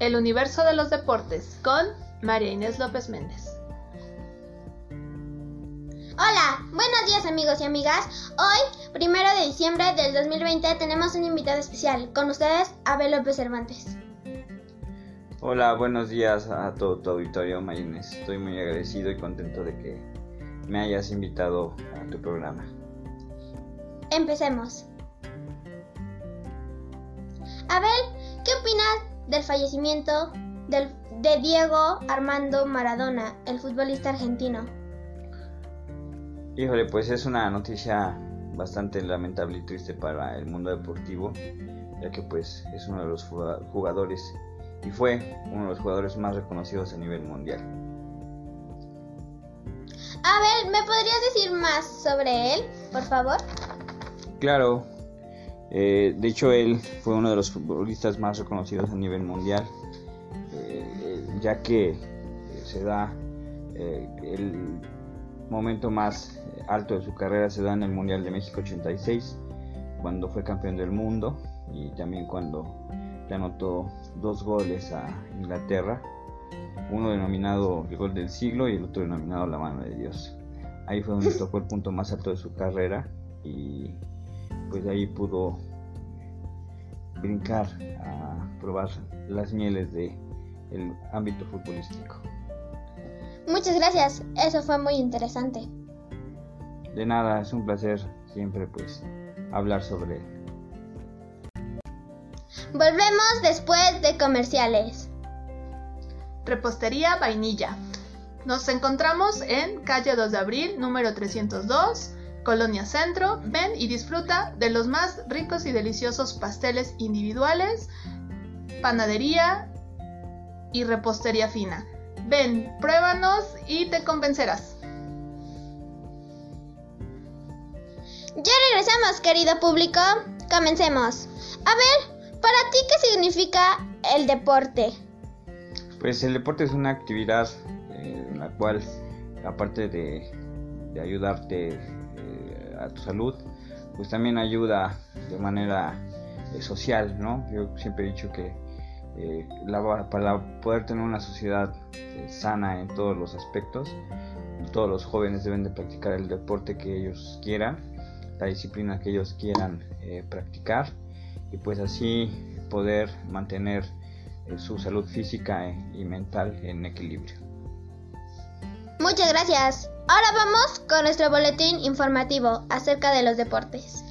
El universo de los deportes con María Inés López Méndez. Hola, buenos días amigos y amigas. Hoy, primero de diciembre del 2020, tenemos un invitado especial. Con ustedes, Abel López Cervantes. Hola, buenos días a todo tu auditorio, Mayines. Estoy muy agradecido y contento de que me hayas invitado a tu programa. Empecemos. Abel, ¿qué opinas del fallecimiento del, de Diego Armando Maradona, el futbolista argentino? Híjole, pues es una noticia bastante lamentable y triste para el mundo deportivo, ya que pues es uno de los jugadores y fue uno de los jugadores más reconocidos a nivel mundial. A ver, ¿me podrías decir más sobre él, por favor? Claro, eh, de hecho él fue uno de los futbolistas más reconocidos a nivel mundial, eh, ya que eh, se da el momento más alto de su carrera se da en el Mundial de México 86, cuando fue campeón del mundo y también cuando le anotó dos goles a Inglaterra, uno denominado el gol del siglo y el otro denominado la mano de Dios. Ahí fue donde tocó el punto más alto de su carrera y pues de ahí pudo brincar a probar las mieles de el ámbito futbolístico. Muchas gracias, eso fue muy interesante. De nada, es un placer siempre pues hablar sobre él. Volvemos después de comerciales. Repostería Vainilla. Nos encontramos en calle 2 de abril, número 302, Colonia Centro. Ven y disfruta de los más ricos y deliciosos pasteles individuales, panadería y repostería fina. Ven, pruébanos y te convencerás. Ya regresamos, querido público. Comencemos. A ver, ¿Para ti qué significa el deporte? Pues el deporte es una actividad eh, en la cual, aparte de, ayudarte a tu salud, pues también ayuda de manera eh, social, ¿no? Yo siempre he dicho que para poder tener una sociedad sana en todos los aspectos, todos los jóvenes deben de practicar el deporte que ellos quieran, la disciplina que ellos quieran practicar y pues así poder mantener eh, su salud física y mental en equilibrio. Muchas gracias. Ahora vamos con nuestro boletín informativo acerca de los deportes.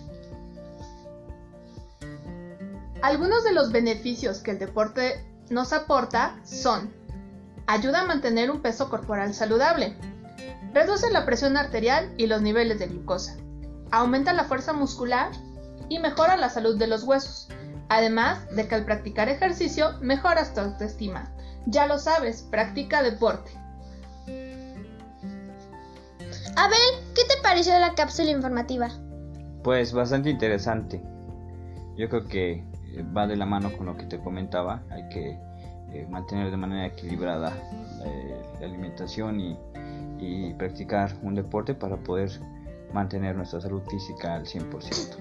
Algunos de los beneficios que el deporte nos aporta son ayuda a mantener un peso corporal saludable, reduce la presión arterial y los niveles de glucosa, aumenta la fuerza muscular y mejora la salud de los huesos. Además de que al practicar ejercicio mejoras tu autoestima. Ya lo sabes, practica deporte. Abel, ¿qué te pareció la cápsula informativa? Pues bastante interesante. Yo creo que eh, va de la mano con lo que te comentaba. Hay que eh, mantener de manera equilibrada eh, la alimentación y, y practicar un deporte para poder mantener nuestra salud física al 100%.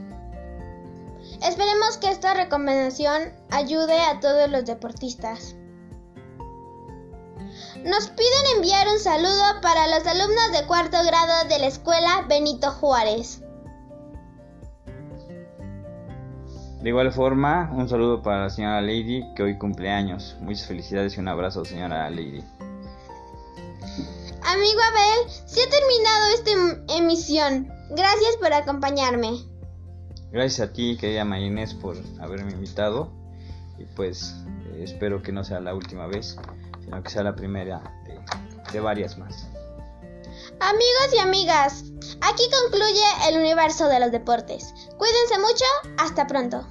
Esperemos que esta recomendación ayude a todos los deportistas. Nos piden enviar un saludo para los alumnos de cuarto grado de la escuela Benito Juárez. De igual forma, un saludo para la señora Lady que hoy cumple años. Muchas felicidades y un abrazo, señora Lady. Amigo Abel, se ha terminado esta emisión. Gracias por acompañarme. Gracias a ti, querida Mayonés, por haberme invitado. Y pues eh, espero que no sea la última vez, sino que sea la primera de, de varias más. Amigos y amigas, aquí concluye el universo de los deportes. Cuídense mucho, hasta pronto.